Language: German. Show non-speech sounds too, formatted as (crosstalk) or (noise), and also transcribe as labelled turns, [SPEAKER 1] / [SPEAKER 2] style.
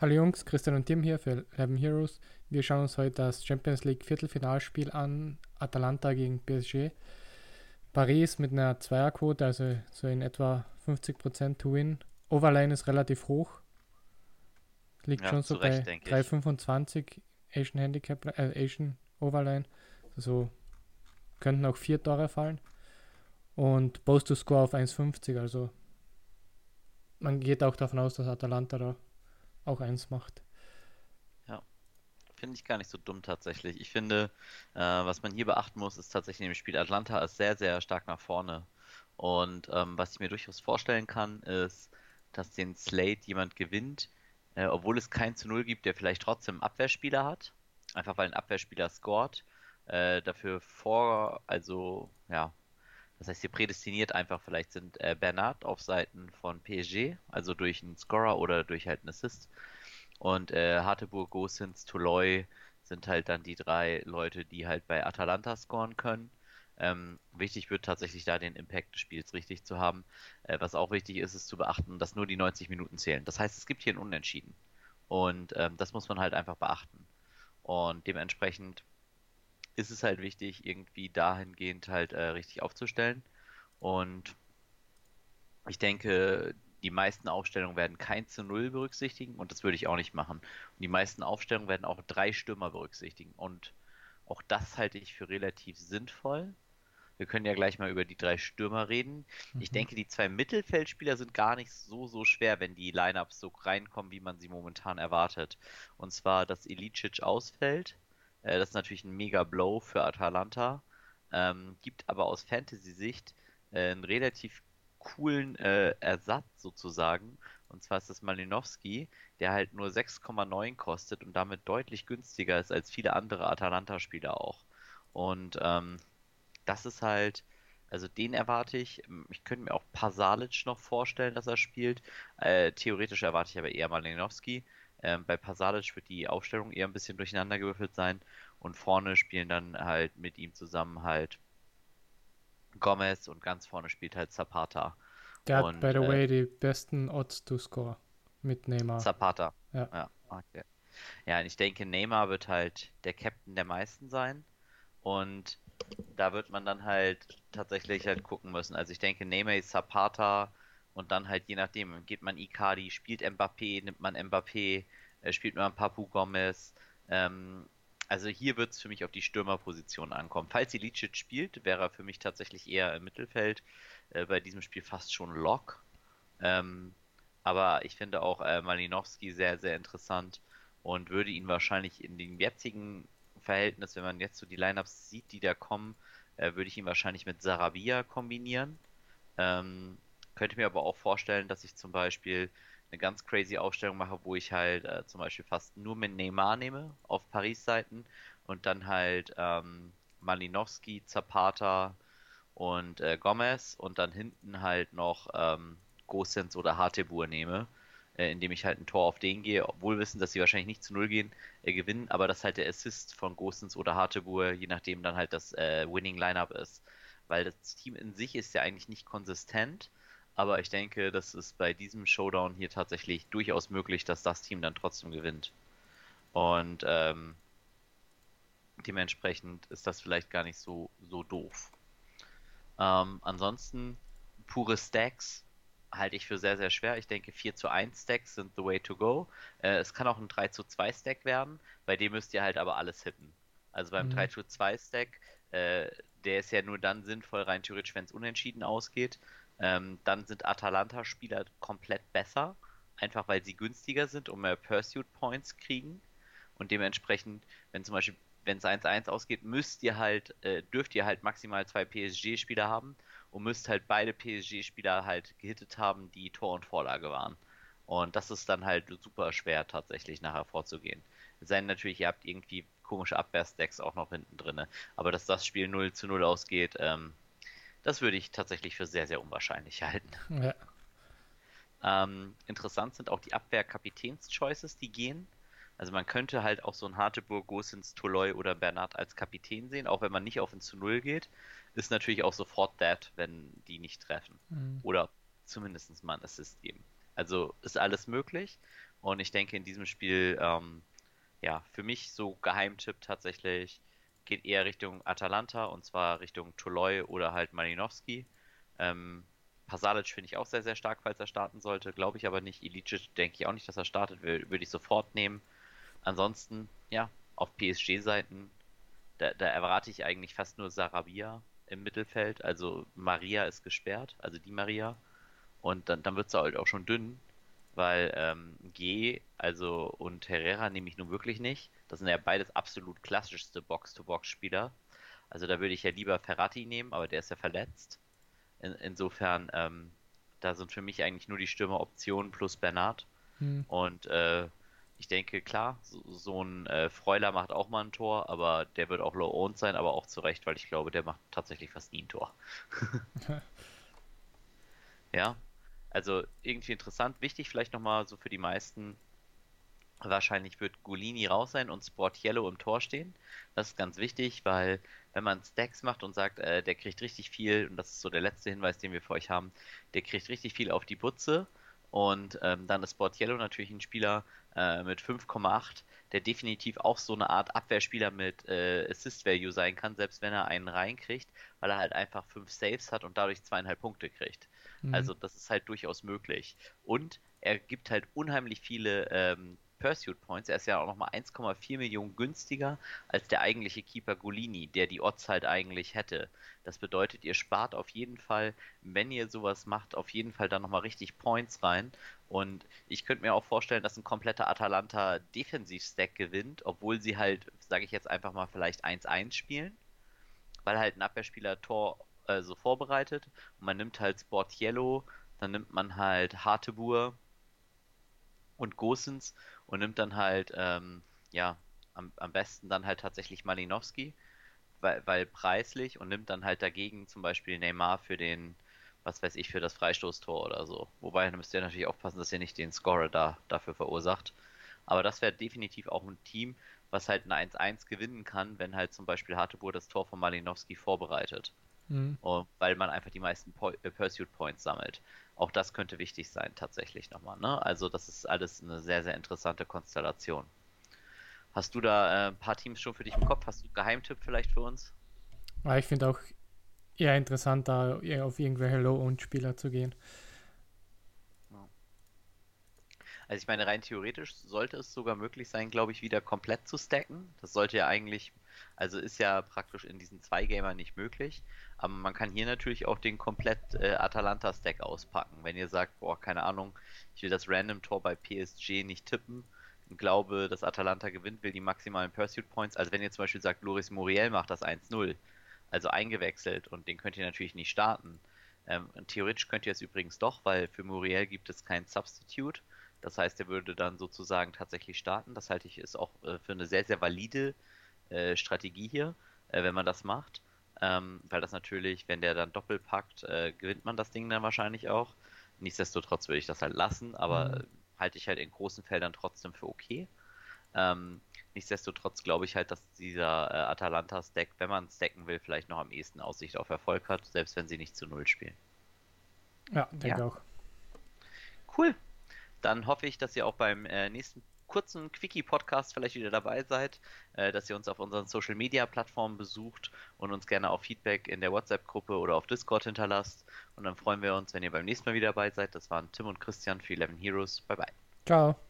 [SPEAKER 1] Hallo Jungs, Christian und Tim hier für 11 Heroes. Wir schauen uns heute das Champions League Viertelfinalspiel an. Atalanta gegen PSG. Paris mit einer Zweierquote, also so in etwa 50% to win. Overline ist relativ hoch. Liegt ja, schon so bei 3,25 Asian Handicap, äh, Asian Overline. Also könnten auch vier Tore fallen. Und Post to Score auf 1,50. Also man geht auch davon aus, dass Atalanta da auch eins macht.
[SPEAKER 2] Ja, finde ich gar nicht so dumm tatsächlich. Ich finde, äh, was man hier beachten muss, ist tatsächlich im Spiel Atlanta ist sehr, sehr stark nach vorne. Und ähm, was ich mir durchaus vorstellen kann, ist, dass den Slate jemand gewinnt, äh, obwohl es kein zu Null gibt, der vielleicht trotzdem einen Abwehrspieler hat. Einfach weil ein Abwehrspieler scored. Äh, dafür vor, also ja, das heißt hier prädestiniert einfach vielleicht sind äh, Bernard auf Seiten von PSG, also durch einen Scorer oder durch halt einen Assist. Und äh, Harteburg, Gosens, Toloy sind halt dann die drei Leute, die halt bei Atalanta scoren können. Ähm, wichtig wird tatsächlich da den Impact des Spiels richtig zu haben. Äh, was auch wichtig ist, ist zu beachten, dass nur die 90 Minuten zählen. Das heißt, es gibt hier ein Unentschieden. Und ähm, das muss man halt einfach beachten. Und dementsprechend ist es halt wichtig, irgendwie dahingehend halt äh, richtig aufzustellen. Und ich denke, die meisten Aufstellungen werden kein zu Null berücksichtigen und das würde ich auch nicht machen. Und die meisten Aufstellungen werden auch drei Stürmer berücksichtigen. Und auch das halte ich für relativ sinnvoll. Wir können ja gleich mal über die drei Stürmer reden. Mhm. Ich denke, die zwei Mittelfeldspieler sind gar nicht so, so schwer, wenn die Lineups so reinkommen, wie man sie momentan erwartet. Und zwar, dass Ilicic ausfällt, äh, das ist natürlich ein mega Blow für Atalanta. Ähm, gibt aber aus Fantasy-Sicht äh, einen relativ coolen äh, Ersatz sozusagen. Und zwar ist das Malinowski, der halt nur 6,9 kostet und damit deutlich günstiger ist als viele andere Atalanta-Spieler auch. Und ähm, das ist halt, also den erwarte ich. Ich könnte mir auch Pasalic noch vorstellen, dass er spielt. Äh, theoretisch erwarte ich aber eher Malinowski. Ähm, bei Pasalic wird die Aufstellung eher ein bisschen durcheinander gewürfelt sein und vorne spielen dann halt mit ihm zusammen halt Gomez und ganz vorne spielt halt Zapata.
[SPEAKER 1] Der und, hat, by the äh, way, die besten Odds to score mit Neymar.
[SPEAKER 2] Zapata. Ja. Ja, okay. ja, und ich denke, Neymar wird halt der Captain der meisten sein und da wird man dann halt tatsächlich halt gucken müssen. Also ich denke, Neymar, Zapata, und dann halt je nachdem, geht man Icardi, spielt Mbappé, nimmt man Mbappé, äh, spielt man Papu Gomez. Ähm, also hier wird es für mich auf die Stürmerposition ankommen. Falls Ilicic spielt, wäre er für mich tatsächlich eher im Mittelfeld. Äh, bei diesem Spiel fast schon Lock. Ähm, aber ich finde auch äh, Malinowski sehr, sehr interessant und würde ihn wahrscheinlich in dem jetzigen Verhältnis, wenn man jetzt so die Lineups sieht, die da kommen, äh, würde ich ihn wahrscheinlich mit Sarabia kombinieren. Ähm, könnte mir aber auch vorstellen, dass ich zum Beispiel eine ganz crazy Aufstellung mache, wo ich halt äh, zum Beispiel fast nur mit Neymar nehme auf Paris-Seiten und dann halt ähm, Malinowski, Zapata und äh, Gomez und dann hinten halt noch ähm, Gosens oder Hartebur nehme, äh, indem ich halt ein Tor auf den gehe, obwohl wissen, dass sie wahrscheinlich nicht zu Null gehen, äh, gewinnen, aber dass halt der Assist von Gosens oder Hartebur, je nachdem dann halt das äh, Winning Lineup ist. Weil das Team in sich ist ja eigentlich nicht konsistent, aber ich denke, das ist bei diesem Showdown hier tatsächlich durchaus möglich, dass das Team dann trotzdem gewinnt. Und ähm, dementsprechend ist das vielleicht gar nicht so, so doof. Ähm, ansonsten, pure Stacks halte ich für sehr, sehr schwer. Ich denke, 4 zu 1 Stacks sind the way to go. Äh, es kann auch ein 3 zu 2 Stack werden, bei dem müsst ihr halt aber alles hitten. Also beim mhm. 3 zu 2 Stack, äh, der ist ja nur dann sinnvoll, rein theoretisch, wenn es unentschieden ausgeht. Ähm, dann sind Atalanta-Spieler komplett besser, einfach weil sie günstiger sind und mehr Pursuit Points kriegen. Und dementsprechend, wenn zum Beispiel, wenn es 1-1 ausgeht, müsst ihr halt, äh, dürft ihr halt maximal zwei PSG-Spieler haben und müsst halt beide PSG-Spieler halt gehittet haben, die Tor und Vorlage waren. Und das ist dann halt super schwer tatsächlich nachher vorzugehen. Es sei denn natürlich, ihr habt irgendwie komische Abwehrstacks auch noch hinten drin. Aber dass das Spiel 0 zu 0 ausgeht, ähm, das würde ich tatsächlich für sehr, sehr unwahrscheinlich halten. Ja. Ähm, interessant sind auch die Abwehr-Kapitäns-Choices, die gehen. Also man könnte halt auch so ein Harteburg, Gosens, Toloy oder Bernard als Kapitän sehen, auch wenn man nicht auf ein zu Null geht. Ist natürlich auch sofort that, wenn die nicht treffen. Mhm. Oder zumindest mal ein Assist geben. Also ist alles möglich. Und ich denke, in diesem Spiel, ähm, ja, für mich so Geheimtipp tatsächlich geht eher Richtung Atalanta und zwar Richtung Toloi oder halt Malinowski. Ähm, Pasalic finde ich auch sehr, sehr stark, falls er starten sollte. Glaube ich aber nicht. Ilicic denke ich auch nicht, dass er startet. Würde ich sofort nehmen. Ansonsten, ja, auf PSG-Seiten, da, da, erwarte ich eigentlich fast nur Sarabia im Mittelfeld. Also Maria ist gesperrt, also die Maria. Und dann, dann wird es halt auch schon dünn, weil ähm, G, also und Herrera nehme ich nun wirklich nicht. Das sind ja beides absolut klassischste Box-to-Box-Spieler. Also da würde ich ja lieber Ferrati nehmen, aber der ist ja verletzt. In, insofern, ähm, da sind für mich eigentlich nur die Stürmeroptionen plus Bernard. Hm. Und äh, ich denke, klar, so, so ein äh, Freuler macht auch mal ein Tor, aber der wird auch low-owned sein, aber auch zu Recht, weil ich glaube, der macht tatsächlich fast nie ein Tor. (laughs) ja, also irgendwie interessant. Wichtig vielleicht nochmal so für die meisten, wahrscheinlich wird Golini raus sein und Sport Yellow im Tor stehen. Das ist ganz wichtig, weil wenn man Stacks macht und sagt, äh, der kriegt richtig viel, und das ist so der letzte Hinweis, den wir für euch haben, der kriegt richtig viel auf die Butze und ähm, dann ist Sport Yellow natürlich ein Spieler äh, mit 5,8, der definitiv auch so eine Art Abwehrspieler mit äh, Assist Value sein kann, selbst wenn er einen reinkriegt, weil er halt einfach 5 Saves hat und dadurch zweieinhalb Punkte kriegt. Mhm. Also das ist halt durchaus möglich. Und er gibt halt unheimlich viele ähm, Pursuit Points. Er ist ja auch nochmal 1,4 Millionen günstiger als der eigentliche Keeper Golini, der die Odds halt eigentlich hätte. Das bedeutet, ihr spart auf jeden Fall, wenn ihr sowas macht, auf jeden Fall dann nochmal richtig Points rein. Und ich könnte mir auch vorstellen, dass ein kompletter Atalanta Defensiv-Stack gewinnt, obwohl sie halt, sage ich jetzt einfach mal, vielleicht 1-1 spielen, weil halt ein Abwehrspieler Tor äh, so vorbereitet und man nimmt halt Sport Yellow, dann nimmt man halt Hartebur und Gosens und nimmt dann halt, ähm, ja, am, am besten dann halt tatsächlich Malinowski, weil, weil preislich und nimmt dann halt dagegen zum Beispiel Neymar für den, was weiß ich, für das Freistoßtor oder so. Wobei, da müsst ihr natürlich aufpassen, dass ihr nicht den Scorer da dafür verursacht. Aber das wäre definitiv auch ein Team, was halt ein 1-1 gewinnen kann, wenn halt zum Beispiel Hartebur das Tor von Malinowski vorbereitet. Mhm. weil man einfach die meisten po äh, Pursuit Points sammelt. Auch das könnte wichtig sein, tatsächlich nochmal. Ne? Also, das ist alles eine sehr, sehr interessante Konstellation. Hast du da äh, ein paar Teams schon für dich im Kopf? Hast du einen Geheimtipp vielleicht für uns?
[SPEAKER 1] Ja, ich finde auch eher interessant, da eher auf irgendwelche Low-Owned-Spieler zu gehen.
[SPEAKER 2] Also ich meine, rein theoretisch sollte es sogar möglich sein, glaube ich, wieder komplett zu stacken. Das sollte ja eigentlich, also ist ja praktisch in diesen zwei Gamer nicht möglich. Aber man kann hier natürlich auch den komplett äh, Atalanta-Stack auspacken. Wenn ihr sagt, boah, keine Ahnung, ich will das Random-Tor bei PSG nicht tippen und glaube, dass Atalanta gewinnt, will die maximalen Pursuit Points. Also wenn ihr zum Beispiel sagt, Loris Muriel macht das 1-0, also eingewechselt und den könnt ihr natürlich nicht starten. Ähm, theoretisch könnt ihr es übrigens doch, weil für Muriel gibt es kein Substitute. Das heißt, er würde dann sozusagen tatsächlich starten. Das halte ich ist auch äh, für eine sehr, sehr valide äh, Strategie hier, äh, wenn man das macht. Ähm, weil das natürlich, wenn der dann doppelt packt, äh, gewinnt man das Ding dann wahrscheinlich auch. Nichtsdestotrotz würde ich das halt lassen, aber mhm. halte ich halt in großen Feldern trotzdem für okay. Ähm, nichtsdestotrotz glaube ich halt, dass dieser äh, Atalanta-Stack, wenn man stacken will, vielleicht noch am ehesten Aussicht auf Erfolg hat, selbst wenn sie nicht zu Null spielen.
[SPEAKER 1] Ja, denke ja. auch.
[SPEAKER 2] Cool. Dann hoffe ich, dass ihr auch beim äh, nächsten kurzen Quickie-Podcast vielleicht wieder dabei seid, äh, dass ihr uns auf unseren Social-Media-Plattformen besucht und uns gerne auch Feedback in der WhatsApp-Gruppe oder auf Discord hinterlasst. Und dann freuen wir uns, wenn ihr beim nächsten Mal wieder dabei seid. Das waren Tim und Christian für 11 Heroes. Bye bye.
[SPEAKER 1] Ciao.